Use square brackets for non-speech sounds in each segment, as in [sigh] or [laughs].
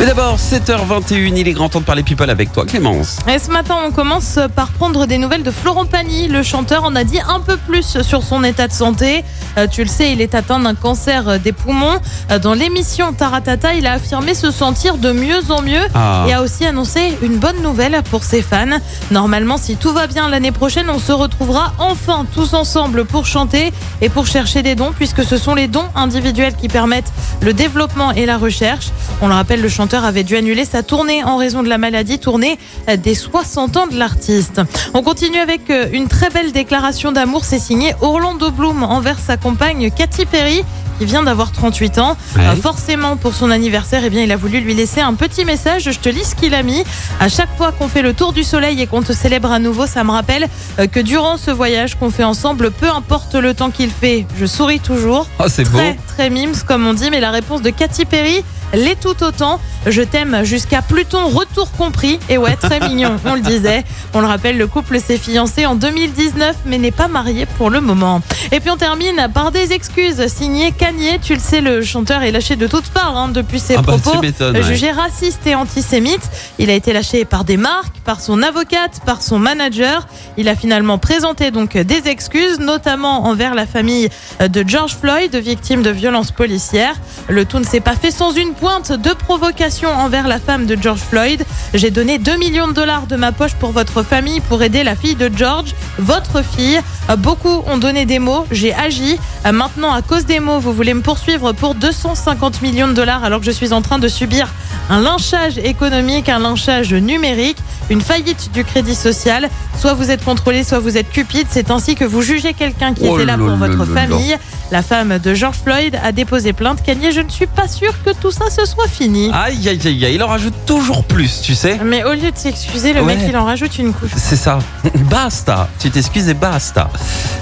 Mais d'abord, 7h21, il est grand temps de parler people avec toi, Clémence. Et ce matin, on commence par prendre des nouvelles de Florent Pagny. Le chanteur en a dit un peu plus sur son état de santé. Euh, tu le sais, il est atteint d'un cancer des poumons. Euh, dans l'émission Taratata, il a affirmé se sentir de mieux en mieux Ah. et a aussi annoncé une bonne nouvelle pour ses fans. Normalement, si tout va bien l'année prochaine, on se retrouvera enfin tous ensemble pour chanter et pour chercher des dons, puisque ce sont les dons individuels qui permettent le développement et la recherche. On le rappelle, le chanteur avait dû annuler sa tournée en raison de la maladie, tournée des 60 ans de l'artiste. On continue avec euh, une très belle déclaration d'amour, c'est signé Orlando Bloom envers sa compagne Katy Perry qui vient d'avoir 38 ans. Ouais. Euh, forcément, pour son anniversaire, eh bien, il a voulu lui laisser un petit message. Je te lis ce qu'il a mis. À chaque fois qu'on fait le tour du soleil et qu'on te célèbre à nouveau, ça me rappelle euh, que durant ce voyage qu'on fait ensemble, peu importe le temps qu'il fait, je souris toujours. Oh, c'est beau. Très, très mimes, comme on dit. Mais la réponse de Katy Perry l'est tout autant. Je t'aime jusqu'à Pluton, retour compris. Et ouais, très mignon, on le disait. On le rappelle, le couple s'est fiancé en 2019, mais n'est pas marié pour le moment. Et puis on termine par des excuses signées Kanye. Tu le sais, le chanteur est lâché de toutes parts hein, depuis ses Ah bah, propos. m'étonnes, ouais. Jugé raciste et antisémite. Il a été lâché par des marques, par son avocate, par son manager. Il a finalement présenté donc des excuses, notamment envers la famille de George Floyd, victime de violences policières. Le tout ne s'est pas fait sans une pointe de provocation envers la femme de George Floyd. J'ai donné 2 millions de dollars de ma poche pour votre famille pour aider la fille de George, votre fille. Beaucoup ont donné des mots, j'ai agi. Euh, Maintenant, à cause des mots, vous voulez me poursuivre pour 250 millions de dollars alors que je suis en train de subir un lynchage économique, un lynchage numérique, une faillite du crédit social. Soit vous êtes contrôlé, soit vous êtes cupide. C'est ainsi que vous jugez quelqu'un qui Oh était là pour votre famille. La femme de George Floyd a déposé plainte. Kanye, je ne suis pas sûre que tout ça se soit fini. Aïe, aïe, aïe, aïe, il en rajoute toujours plus, tu sais. Mais au lieu de s'excuser, le Ouais. mec il en rajoute une couche. C'est ça. [laughs] Basta. Tu t'excuses et basta.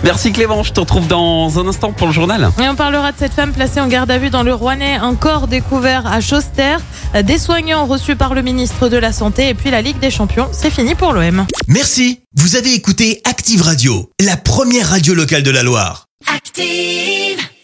Merci Clément, je te retrouve dans un instant pour le journal. Et on parlera de cette femme placée en garde à vue dans le Rouennais, un corps découvert à Chauster, des soignants reçus par le ministre de la Santé et puis la Ligue des Champions. C'est fini pour l'OM. Merci, vous avez écouté Active Radio, la première radio locale de la Loire. Active.